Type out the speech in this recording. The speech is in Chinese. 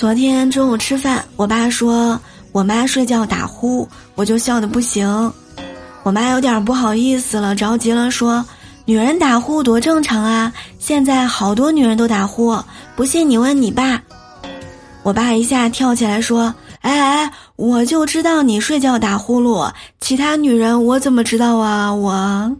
昨天中午吃饭我爸说我妈睡觉打呼我就笑得不行。我妈有点不好意思了着急了说女人打呼多正常啊现在好多女人都打呼不信你问你爸。我爸一下跳起来说哎哎我就知道你睡觉打呼噜其他女人我怎么知道啊我？